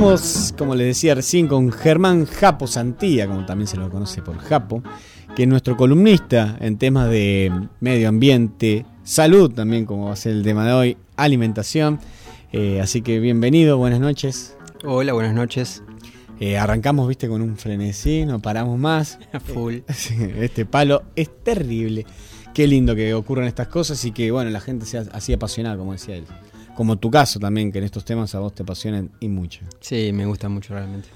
Estamos, como les decía recién, con Germán Japo Santía, como también se lo conoce por Japo, que es nuestro columnista en temas de medio ambiente, salud también, como va a ser el tema de hoy, alimentación. Eh, así que bienvenido, buenas noches. Hola, buenas noches. Eh, arrancamos, viste, con un frenesí, no paramos más. Full. Este palo es terrible. Qué lindo que ocurran estas cosas y que, bueno, la gente sea así apasionada, como decía él. Como tu caso también, que en estos temas a vos te apasionan y mucho. Sí, me gusta mucho realmente.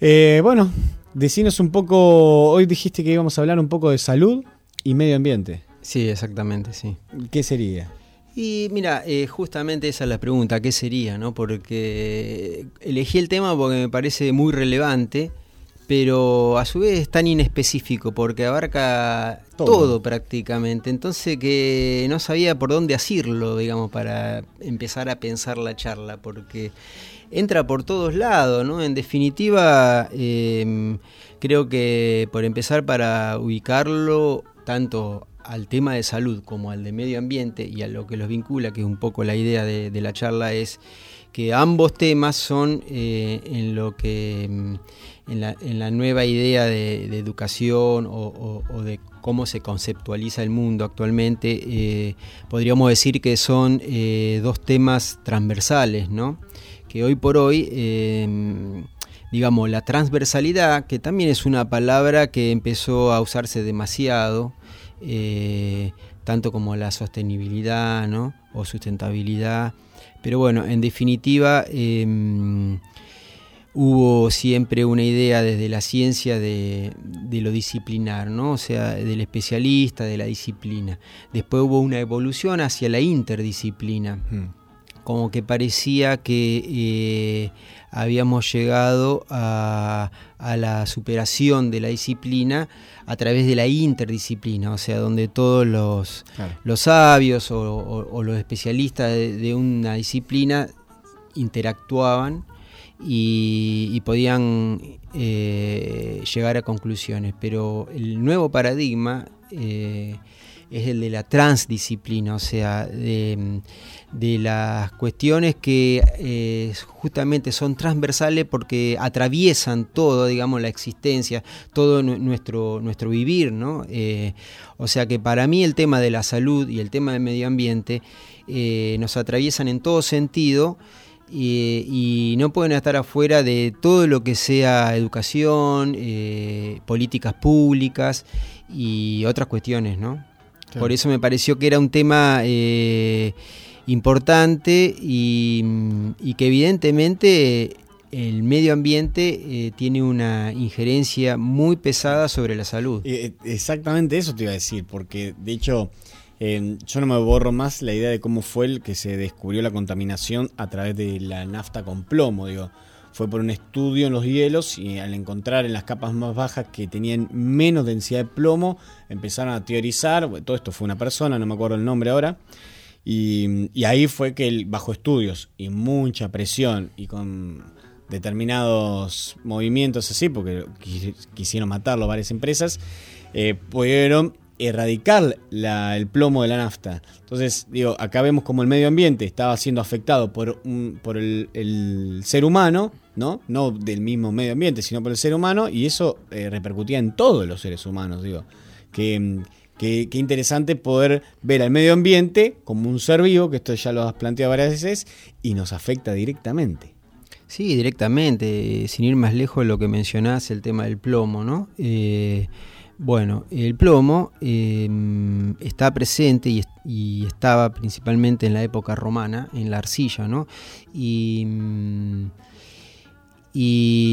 Eh, bueno, decinos un poco, hoy dijiste que íbamos a hablar un poco de salud y medio ambiente. Sí, exactamente, sí. ¿Qué sería? Y mira, eh, justamente esa es la pregunta, ¿qué sería? no Porque elegí el tema porque me parece muy relevante pero a su vez es tan inespecífico porque abarca todo. prácticamente. Entonces que no sabía por dónde asirlo, digamos, para empezar a pensar la charla, porque entra por todos lados, ¿no? En definitiva, em, creo que por empezar para ubicarlo tanto al tema de salud como al de medio ambiente y a lo que los vincula, que es un poco la idea de, la charla, es que ambos temas son eh, en lo que en la, nueva idea de, educación o, de cómo se conceptualiza el mundo actualmente, eh, podríamos decir que son eh, dos temas transversales, ¿no? que hoy por hoy, em, digamos, la transversalidad, que también es una palabra que empezó a usarse demasiado, eh, tanto como la sostenibilidad ¿no? o sustentabilidad, pero bueno, en definitiva, em, hubo siempre una idea desde la ciencia de, lo disciplinar, ¿no? o sea, del especialista, de la disciplina. Después hubo una evolución hacia la interdisciplina, hmm. como que parecía que eh, habíamos llegado a, la superación de la disciplina a través de la interdisciplina, o sea, donde todos los, los sabios o, los especialistas de una disciplina interactuaban y, podían eh, llegar a conclusiones. Pero el nuevo paradigma eh, es el de la transdisciplina, o sea, de, las cuestiones que eh, justamente son transversales porque atraviesan todo, digamos, la existencia, todo nuestro, nuestro vivir, ¿no? o sea que para mí el tema de la salud y el tema del medio ambiente nos atraviesan en todo sentido y, no pueden estar afuera de todo lo que sea educación, eh, políticas públicas y otras cuestiones, ¿no? Por eso me pareció que era un tema eh, importante y, que evidentemente el medio ambiente eh, tiene una injerencia muy pesada sobre la salud. Exactamente eso te iba a decir, porque de hecho yo no me borro más la idea de cómo fue el que se descubrió la contaminación a través de la nafta con plomo, digo. Fue por un estudio en los hielos y al encontrar en las capas más bajas que tenían menos densidad de plomo, empezaron a teorizar, todo esto fue una persona, no me acuerdo el nombre ahora, y, ahí fue que bajo estudios y mucha presión y con determinados movimientos así, porque quisieron matarlo varias empresas, eh, pudieron erradicar el plomo de la nafta. Entonces, digo, acá vemos como el medio ambiente estaba siendo afectado por, por el, ser humano, ¿no? No del mismo medio ambiente, sino por el ser humano, y eso eh, repercutía en todos los seres humanos, digo. Que, interesante poder ver al medio ambiente como un ser vivo, que esto ya lo has planteado varias veces, y nos afecta directamente. Sí, directamente, sin ir más lejos de lo que mencionás, el tema del plomo, ¿no? Eh, bueno, el plomo em, está presente y, estaba principalmente en la época romana, en la arcilla, ¿no? Y, mm,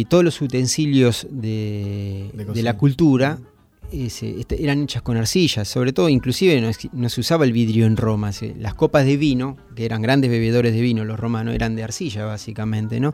todos los utensilios de, de la cultura este, eran hechas con arcillas, sobre todo, inclusive no, se usaba el vidrio en Roma. las copas de vino, que eran grandes bebedores de vino los romanos, eran de arcilla básicamente, ¿no?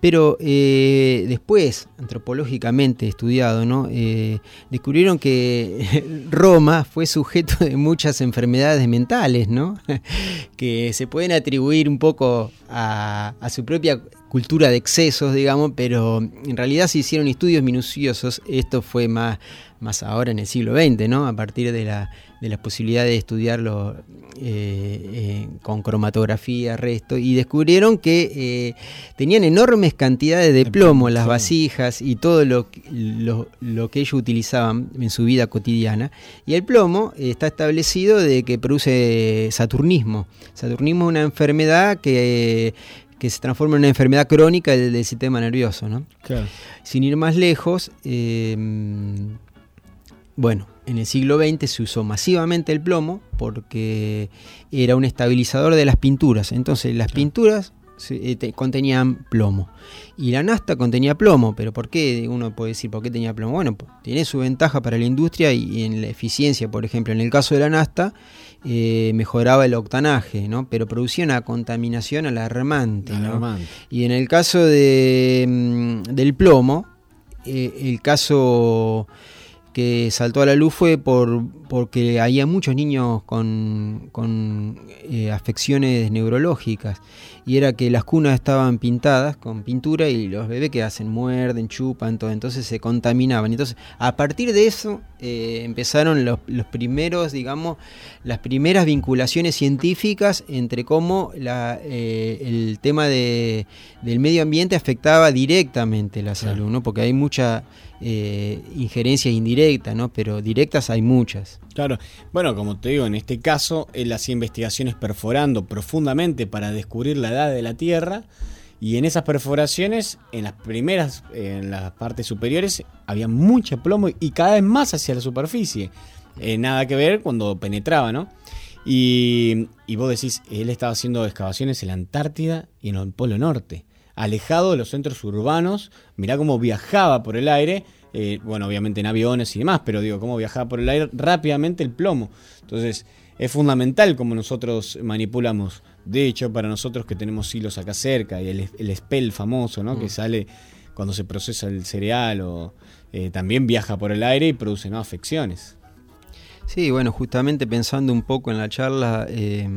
Pero eh, después, antropológicamente estudiado, ¿no? Eh, descubrieron que Roma fue sujeto de muchas enfermedades mentales, ¿no? que se pueden atribuir un poco a su propia cultura de excesos, digamos, pero en realidad se hicieron estudios minuciosos, esto fue más, más ahora en el siglo XX, ¿no? A partir de la, de la posibilidad de estudiarlo eh, con cromatografía, resto, y descubrieron que tenían enormes cantidades de plomo las vasijas y todo lo, lo, lo, que ellos utilizaban en su vida cotidiana. Y el plomo está establecido de que produce saturnismo. Saturnismo es una enfermedad que que se transforma en una enfermedad crónica del, sistema nervioso. ¿no? Sin ir más lejos, em, bueno, en el siglo XX se usó masivamente el plomo porque era un estabilizador de las pinturas. Entonces las pinturas contenían plomo. Y la nasta contenía plomo, pero ¿por qué? Uno puede decir, ¿por qué tenía plomo? Bueno, tiene su ventaja para la industria y en la eficiencia, por ejemplo, en el caso de la nasta, eh, mejoraba el octanaje, ¿no? pero producía una contaminación alarmante. Y en el caso de, mm, del plomo, eh, el caso que saltó a la luz fue por, porque había muchos niños con, con eh, afecciones neurológicas y era que las cunas estaban pintadas con pintura y los bebés que hacen muerden, chupan, todo, entonces se contaminaban. Entonces, a partir de eso eh, empezaron los, primeros, digamos, las primeras vinculaciones científicas entre cómo la, eh, el tema de, del medio ambiente afectaba directamente la salud, ¿no? porque hay mucha eh, injerencias indirectas, ¿no? pero directas hay muchas. Claro, bueno, como te digo, en este caso él hacía investigaciones perforando profundamente para descubrir la edad de la Tierra y en esas perforaciones, en las primeras, en las partes superiores, había mucho plomo y cada vez más hacia la superficie. Eh, nada que ver cuando penetraba, ¿no? Y, y, vos decís, él estaba haciendo excavaciones en la Antártida y en el Polo Norte alejado de los centros urbanos. Mirá cómo viajaba por el aire. Eh, bueno, obviamente en aviones y demás, pero digo, cómo viajaba por el aire rápidamente el plomo. Entonces, es fundamental cómo nosotros manipulamos. De hecho, para nosotros que tenemos hilos acá cerca y el, el spell famoso, ¿no? Que mm. sale cuando se procesa el cereal o eh, también viaja por el aire y produce ¿no? afecciones. Sí, bueno, justamente pensando un poco en la charla, eh,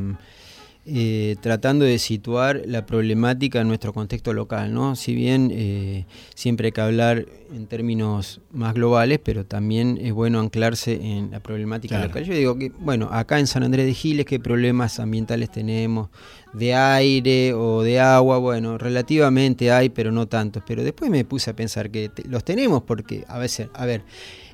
eh, tratando de situar la problemática en nuestro contexto local, ¿no? Si bien eh, siempre hay que hablar en términos más globales, pero también es bueno anclarse en la problemática local. Yo digo que, bueno, acá en San Andrés de Giles, ¿qué problemas ambientales tenemos? De aire o de agua, bueno, relativamente hay, pero no tantos. Pero después me puse a pensar que los tenemos porque, a veces, a ver,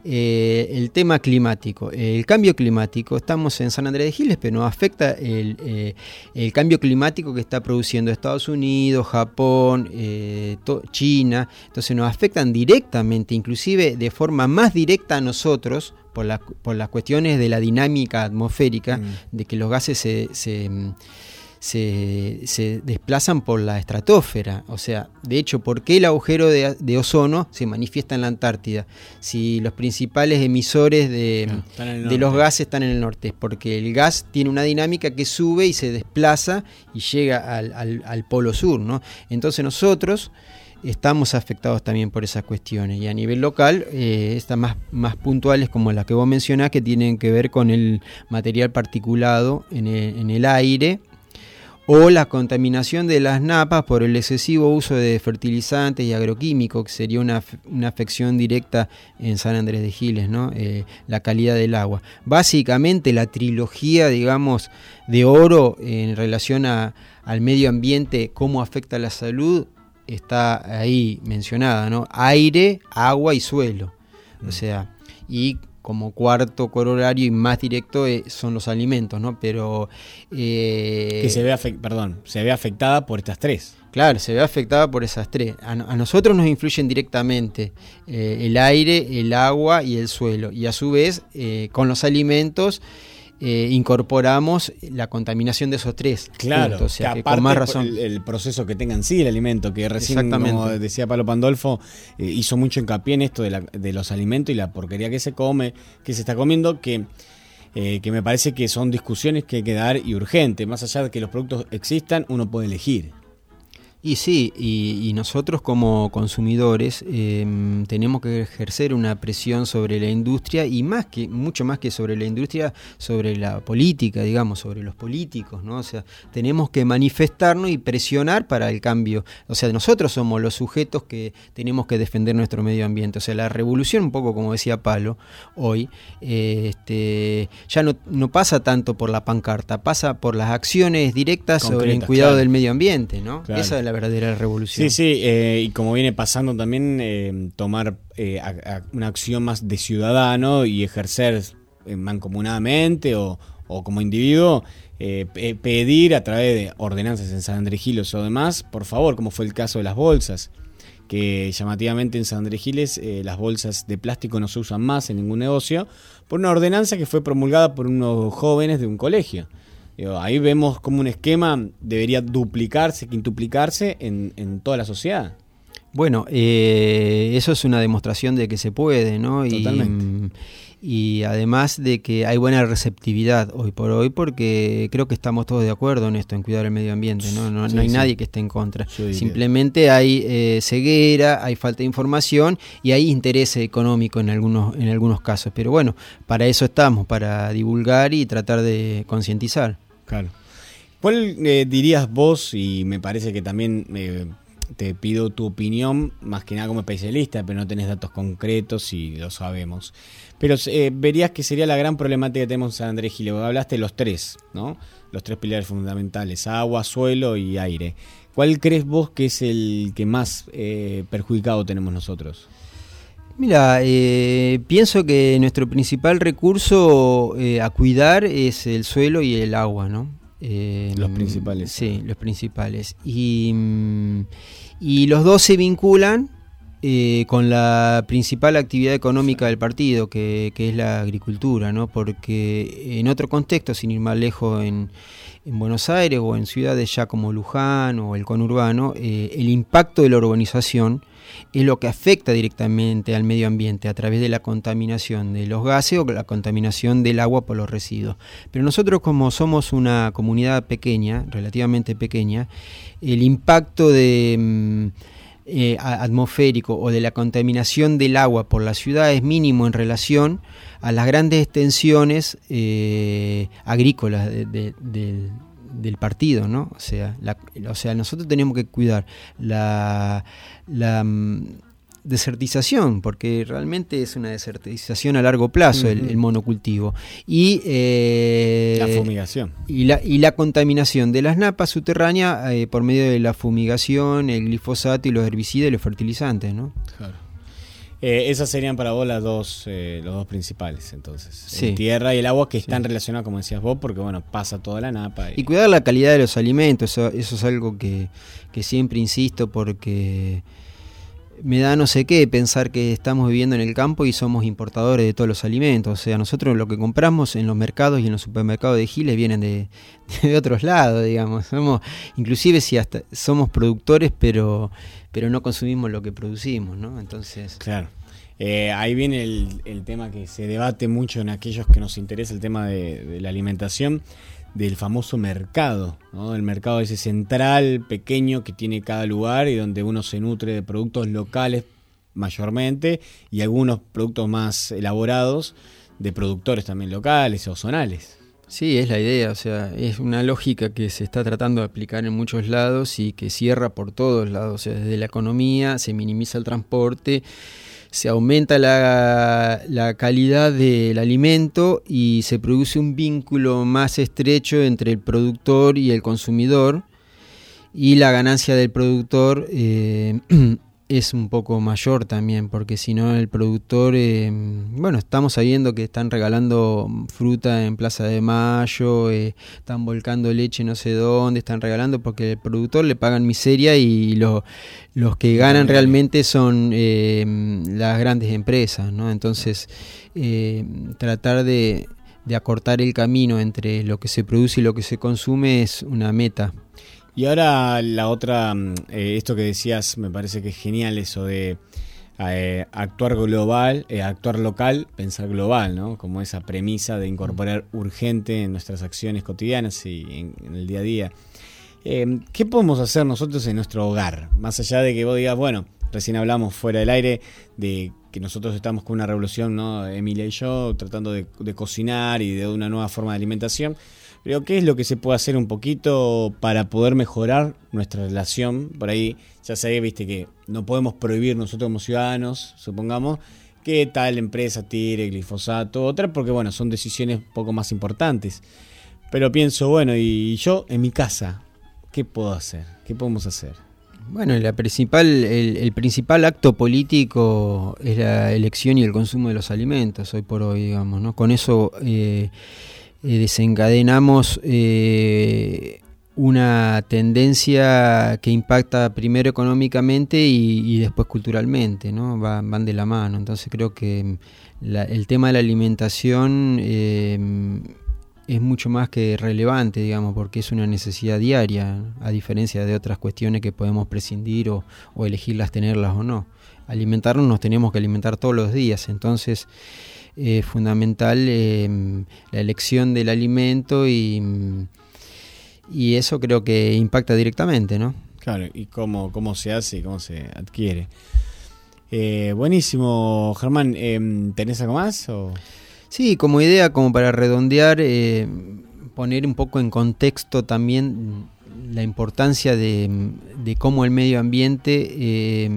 eh, el tema climático. El cambio climático, estamos en San Andrés de Giles, pero nos afecta el, eh, cambio climático que está produciendo Estados Unidos, Japón, eh, China. Entonces nos afectan directamente, inclusive de forma más directa a nosotros, por, las cuestiones de la dinámica atmosférica, mm. de que los gases se se, desplazan por la estratosfera. O sea, de hecho, ¿por qué el agujero de, ozono se manifiesta en la Antártida? Si los principales emisores de, los gases están en el norte, es porque el gas tiene una dinámica que sube y se desplaza y llega al, polo sur. ¿no? Entonces nosotros estamos afectados también por esas cuestiones. Y a nivel local, eh, estas más, más puntuales como las que vos mencionás, que tienen que ver con el material particulado en en el aire o la contaminación de las napas por el excesivo uso de fertilizantes y agroquímicos, que sería una, afección directa en San Andrés de Giles, ¿no? Eh, la calidad del agua. Básicamente la trilogía, digamos, de oro en relación a, al medio ambiente, cómo afecta la salud, está ahí mencionada, ¿no? Aire, agua y suelo. O mm. sea, y como cuarto corolario y más directo eh, son los alimentos, ¿no? Pero... Eh, que se ve, perdón, se ve afectada por estas tres. Claro, se ve afectada por esas tres. A, nosotros nos influyen directamente eh, el aire, el agua y el suelo. Y a su vez, con los alimentos eh, incorporamos la contaminación de esos tres. Claro, o sea, que, con más razón. El, proceso que tenga en sí el alimento, que recién, como decía Pablo Pandolfo, eh, hizo mucho hincapié en esto de, los alimentos y la porquería que se come, que se está comiendo, que, eh, que me parece que son discusiones que hay que dar y urgente. Más allá de que los productos existan, uno puede elegir. Y sí, y, nosotros como consumidores em, tenemos que ejercer una presión sobre la industria y más que, mucho más que sobre la industria, sobre la política, digamos, sobre los políticos, ¿no? O sea, tenemos que manifestarnos y presionar para el cambio. O sea, nosotros somos los sujetos que tenemos que defender nuestro medio ambiente. O sea, la revolución, un poco como decía Palo hoy, eh, este, ya no, no, pasa tanto por la pancarta, pasa por las acciones directas sobre el cuidado del medio ambiente, ¿no? Esa es la verdadera revolución. Sí, sí, eh, y como viene pasando también, eh, tomar eh, una acción más de ciudadano y ejercer mancomunadamente o, o como individuo, pedir a través de ordenanzas en San Andrés o demás, por favor, como fue el caso de las bolsas, que llamativamente en San Andrés las bolsas de plástico no se usan más en ningún negocio, por una ordenanza que fue promulgada por unos jóvenes de un colegio ahí vemos como un esquema debería duplicarse, quintuplicarse en, en toda la sociedad. Bueno, eh, eso es una demostración de que se puede, ¿no? Totalmente. Y, y, además de que hay buena receptividad hoy por hoy, porque creo que estamos todos de acuerdo en esto, en cuidar el medio ambiente, ¿no? No, hay nadie que esté en contra. Simplemente hay eh, ceguera, hay falta de información y hay interés económico en algunos, en algunos casos. Pero bueno, para eso estamos, para divulgar y tratar de concientizar. Claro. ¿Cuál eh, dirías vos, y me parece que también eh, te pido tu opinión, más que nada como especialista, pero no tenés datos concretos y lo sabemos, pero eh, verías que sería la gran problemática que tenemos en Andrés Gile? Hablaste de los tres, ¿no? Los tres pilares fundamentales, agua, suelo y aire. ¿Cuál crees vos que es el que más perjudicado tenemos nosotros? Mira, eh, pienso que nuestro principal recurso eh, a cuidar es el suelo y el agua, ¿no? Eh, los principales. Sí, los principales. Y, mm, y los dos se vinculan con la principal actividad económica del partido, que, que, es la agricultura, ¿no? Porque en otro contexto, sin ir más lejos en, en Buenos Aires o en ciudades ya como Luján o el conurbano, el impacto de la urbanización es lo que afecta directamente al medio ambiente a través de la contaminación de los gases o la contaminación del agua por los residuos. Pero nosotros como somos una comunidad pequeña, relativamente pequeña, el impacto de... Mm, eh, atmosférico o de la contaminación del agua por la ciudad es mínimo en relación a las grandes extensiones eh, agrícolas del del partido, ¿no? O sea, o sea, nosotros tenemos que cuidar la, la mm, desertización, porque realmente es una desertización a largo plazo el, monocultivo. Y eh, la fumigación. Y la, y la contaminación de las napas subterráneas eh, por medio de la fumigación, el glifosato y los herbicidas y los fertilizantes, ¿no? Claro. Eh, esas serían para vos las dos, eh, los dos principales, entonces. El tierra y el agua que están relacionados, como decías vos, porque bueno, pasa toda la napa. Y, cuidar la calidad de los alimentos, eso, es algo que, que, siempre insisto porque me da no sé qué pensar que estamos viviendo en el campo y somos importadores de todos los alimentos. O sea, nosotros lo que compramos en los mercados y en los supermercados de Giles vienen de, de otros lados, digamos. Somos, inclusive si hasta somos productores, pero pero no consumimos lo que producimos, ¿no? Entonces... Claro. Eh, ahí viene el, tema que se debate mucho en aquellos que nos interesa el tema de, la alimentación, del famoso mercado, ¿no? el mercado ese central, pequeño que tiene cada lugar y donde uno se nutre de productos locales mayormente y algunos productos más elaborados de productores también locales o zonales. Sí, es la idea, o sea, es una lógica que se está tratando de aplicar en muchos lados y que cierra por todos lados, o sea, desde la economía se minimiza el transporte, se aumenta la, la calidad del alimento y se produce un vínculo más estrecho entre el productor y el consumidor y la ganancia del productor eh, es un poco mayor también, porque si no el productor, eh, bueno, estamos sabiendo que están regalando fruta en Plaza de Mayo, eh, están volcando leche no sé dónde, están regalando porque el productor le pagan miseria y los que ganan realmente son eh, las grandes empresas, ¿no? Entonces, tratar de, de acortar el camino entre lo que se produce y lo que se consume es una meta. Y ahora la otra, mm, eh, esto que decías, me parece que es genial eso de eh, actuar global, eh, actuar local, pensar global, ¿no? Como esa premisa de incorporar urgente en nuestras acciones cotidianas y en, el día a día. Eh, ¿Qué podemos hacer nosotros en nuestro hogar? Más allá de que vos digas, bueno, recién hablamos fuera del aire de que nosotros estamos con una revolución, ¿no? Emilia y yo, tratando de, cocinar y de una nueva forma de alimentación. Pero ¿qué es lo que se puede hacer un poquito para poder mejorar nuestra relación? Por ahí ya sé, viste que no podemos prohibir nosotros como ciudadanos, supongamos, que tal empresa tire glifosato, otra, porque bueno, son decisiones un poco más importantes. Pero pienso, bueno, y yo en mi casa, ¿qué puedo hacer? ¿Qué podemos hacer? Bueno, la principal, el, principal acto político es la elección y el consumo de los alimentos, hoy por hoy, digamos, ¿no? Con eso eh, eh, desencadenamos eh, una tendencia que impacta primero económicamente y, después culturalmente, ¿no? van de la mano. Entonces creo que el tema de la alimentación es mucho más que relevante, digamos, porque es una necesidad diaria, a diferencia de otras cuestiones que podemos prescindir o, elegirlas tenerlas o no. Alimentarnos nos tenemos que alimentar todos los días, entonces es fundamental eh, la elección del alimento y, y eso creo que impacta directamente, ¿no? Claro, y cómo, cómo se hace y cómo se adquiere. Eh, buenísimo, Germán. Em, ¿Tenés algo más? O? Sí, como idea, como para redondear, eh, poner un poco en contexto también la importancia de, cómo el medio ambiente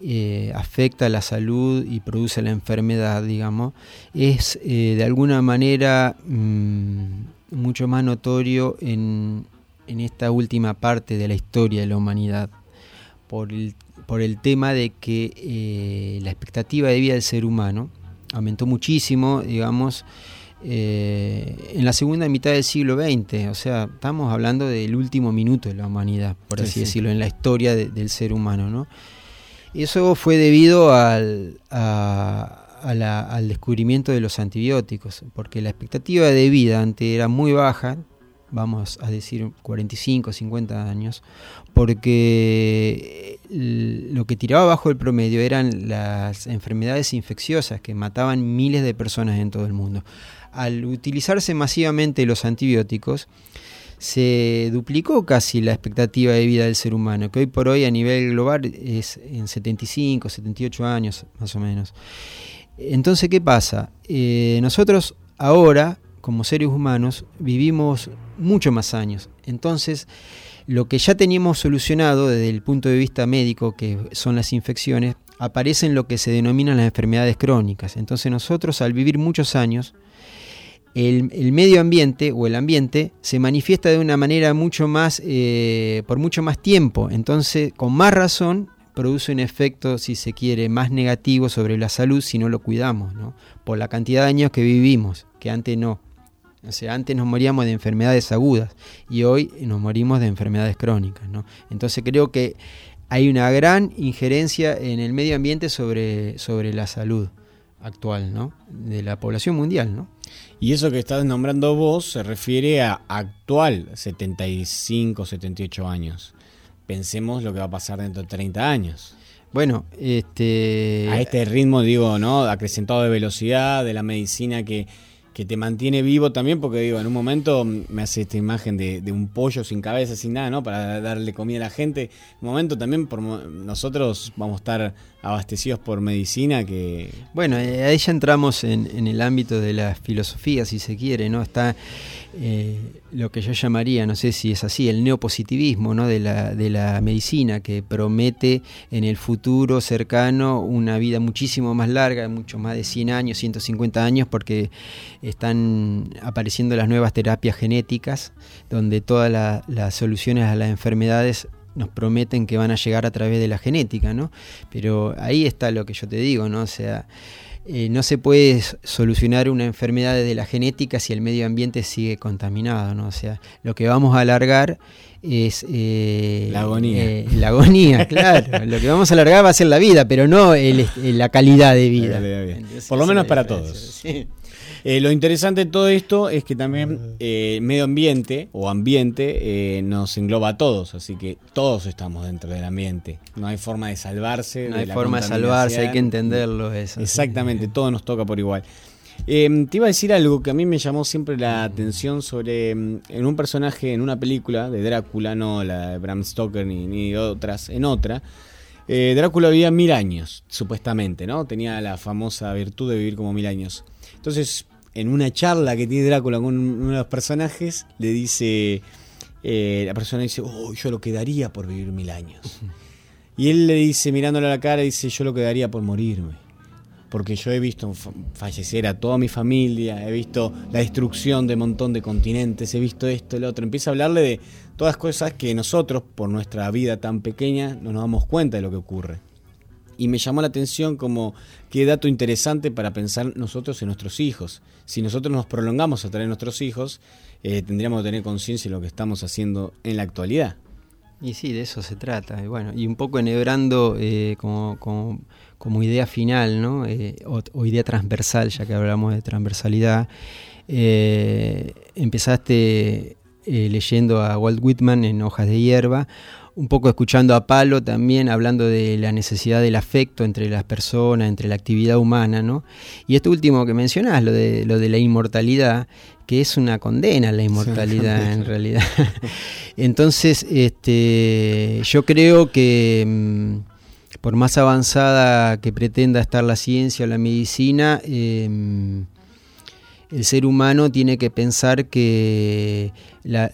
eh, eh, afecta la salud y produce la enfermedad, digamos, es de alguna manera mm, mucho más notorio en, esta última parte de la historia de la humanidad, por el, por el tema de que la expectativa de vida del ser humano, aumentó muchísimo, digamos, eh, en la segunda mitad del siglo XX. O sea, estamos hablando del último minuto de la humanidad, por así decirlo, en la historia del ser humano. ¿no? Eso fue debido al, al descubrimiento de los antibióticos, porque la expectativa de vida antes era muy baja, vamos a decir 45, 50 años, porque lo que tiraba bajo el promedio eran las enfermedades infecciosas que mataban miles de personas en todo el mundo. Al utilizarse masivamente los antibióticos, se duplicó casi la expectativa de vida del ser humano, que hoy por hoy a nivel global es en 75, 78 años más o menos. Entonces, ¿qué pasa? Eh, nosotros ahora como seres humanos vivimos mucho más años. Entonces, lo que ya teníamos solucionado desde el punto de vista médico, que son las infecciones, aparece en lo que se denominan las enfermedades crónicas. Entonces nosotros al vivir muchos años, el, medio ambiente o el ambiente se manifiesta de una manera mucho más, eh, por mucho más tiempo. Entonces, con más razón, produce un efecto, si se quiere, más negativo sobre la salud si no lo cuidamos, ¿no? por la cantidad de años que vivimos, que antes no. O sea, antes nos moríamos de enfermedades agudas y hoy nos morimos de enfermedades crónicas. ¿no? Entonces creo que hay una gran injerencia en el medio ambiente sobre, sobre la salud actual ¿no? de la población mundial. ¿no? Y eso que estás nombrando vos se refiere a actual 75, 78 años. Pensemos lo que va a pasar dentro de 30 años. Bueno, este... A este ritmo, digo, ¿no? Acrecentado de velocidad, de la medicina que que te mantiene vivo también, porque digo, en un momento me hace esta imagen de, un pollo sin cabeza, sin nada, ¿no? Para darle comida a la gente. En un momento también por nosotros vamos a estar abastecidos por medicina que... Bueno, eh, ahí ya entramos en, el ámbito de la filosofía, si se quiere, ¿no? Está eh, lo que yo llamaría, no sé si es así, el neopositivismo ¿no? de, la, de la medicina, que promete en el futuro cercano una vida muchísimo más larga, mucho más de 100 años, 150 años, porque están apareciendo las nuevas terapias genéticas, donde todas las soluciones a las enfermedades nos prometen que van a llegar a través de la genética, ¿no? Pero ahí está lo que yo te digo, ¿no? O sea, eh, no se puede solucionar una enfermedad desde la genética si el medio ambiente sigue contaminado, ¿no? O sea, lo que vamos a alargar es eh, la agonía. Eh, la agonía, claro. lo que vamos a alargar va a ser la vida, pero no la calidad de vida. Por lo menos para todos. Sí. Eh, lo interesante de todo esto es que también eh, medio ambiente o ambiente eh, nos engloba a todos, así que todos estamos dentro del ambiente. No hay forma de salvarse. No hay forma de salvarse, hay que entenderlo eso. Exactamente, todo nos toca por igual. Em, te iba a decir algo que a mí me llamó siempre la atención sobre em, en un personaje, en una película de Drácula, no la de Bram Stoker ni, ni otras, en otra. Eh, Drácula vivía mil años, supuestamente, ¿no? Tenía la famosa virtud de vivir como mil años. Entonces, en una charla que tiene Drácula con uno de los personajes, le dice, eh, la persona dice, oh, yo lo quedaría por vivir mil años. Y él le dice, mirándole a la cara, dice, yo lo quedaría por morirme. Porque yo he visto fallecer a toda mi familia, he visto la destrucción de un montón de continentes, he visto esto, el otro. Empieza a hablarle de todas cosas que nosotros, por nuestra vida tan pequeña, no nos damos cuenta de lo que ocurre. Y me llamó la atención como qué dato interesante para pensar nosotros en nuestros hijos. Si nosotros nos prolongamos a traer nuestros hijos, eh, tendríamos que tener conciencia de lo que estamos haciendo en la actualidad. Y sí, de eso se trata. Y bueno, y un poco enhebrando eh, como, como, idea final, ¿no? Eh, o, idea transversal, ya que hablamos de transversalidad. Empezaste leyendo a Walt Whitman en Hojas de Hierba, un poco escuchando a Palo también hablando de la necesidad del afecto entre las personas, entre la actividad humana, ¿no? Y esto último que mencionás, lo de, lo de la inmortalidad, que es una condena la inmortalidad en realidad. Entonces, este, yo creo que mm, por más avanzada que pretenda estar la ciencia o la medicina, em, el ser humano tiene que pensar que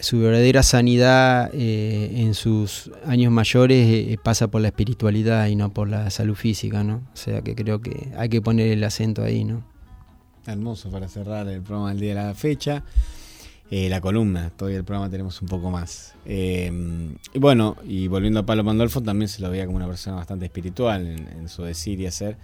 su verdadera sanidad eh, en sus años mayores eh, pasa por la espiritualidad y no por la salud física, ¿no? O sea que creo que hay que poner el acento ahí, ¿no? Hermoso para cerrar el programa del día de la fecha. Eh, la columna, todavía el programa tenemos un poco más. y bueno, y volviendo a Pablo Pandolfo, también se lo veía como una persona bastante espiritual en su decir y hacer.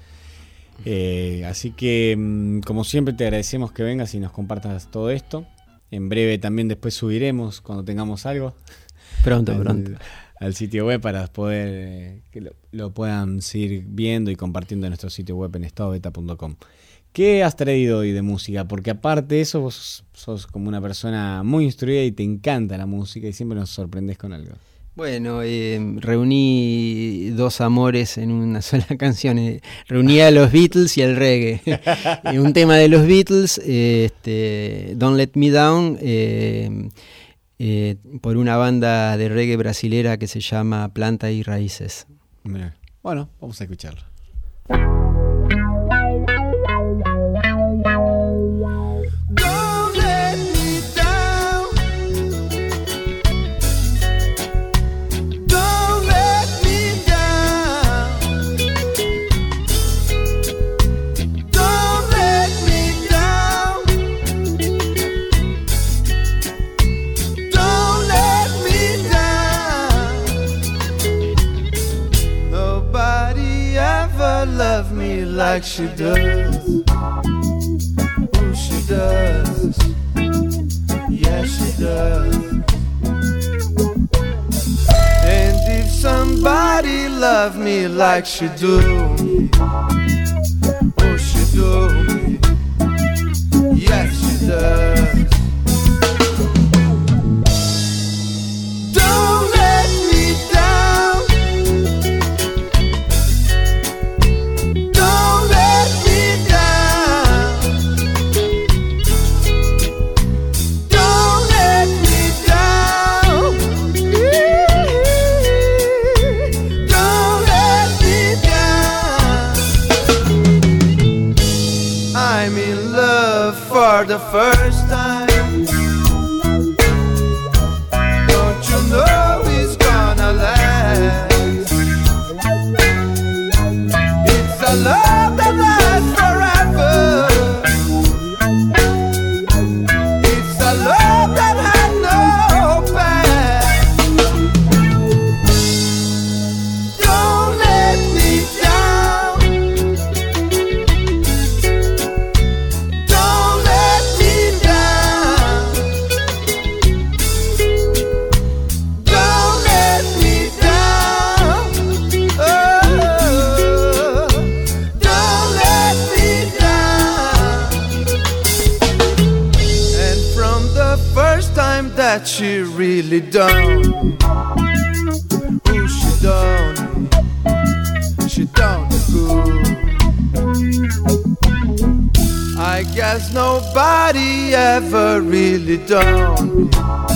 Eh, así que, mm, como siempre, te agradecemos que vengas y nos compartas todo esto. En breve también después subiremos cuando tengamos algo. Pronto, pronto. Al sitio web para poder eh, que lo, puedan seguir viendo y compartiendo en nuestro sitio web en estadobeta.com. ¿Qué has traído hoy de música? Porque aparte de eso, vos sos como una persona muy instruida y te encanta la música y siempre nos sorprendes con algo. Bueno, eh, reuní dos amores en una sola canción. Eh, reuní a los Beatles y al reggae. Eh, un tema de los Beatles, este, Don't Let Me Down, por una banda de reggae brasilera que se llama Planta y Raíces. Bueno, vamos a escucharlo. She does. Oh, she does. Yeah, she does. And if somebody love me like she do, the dawn.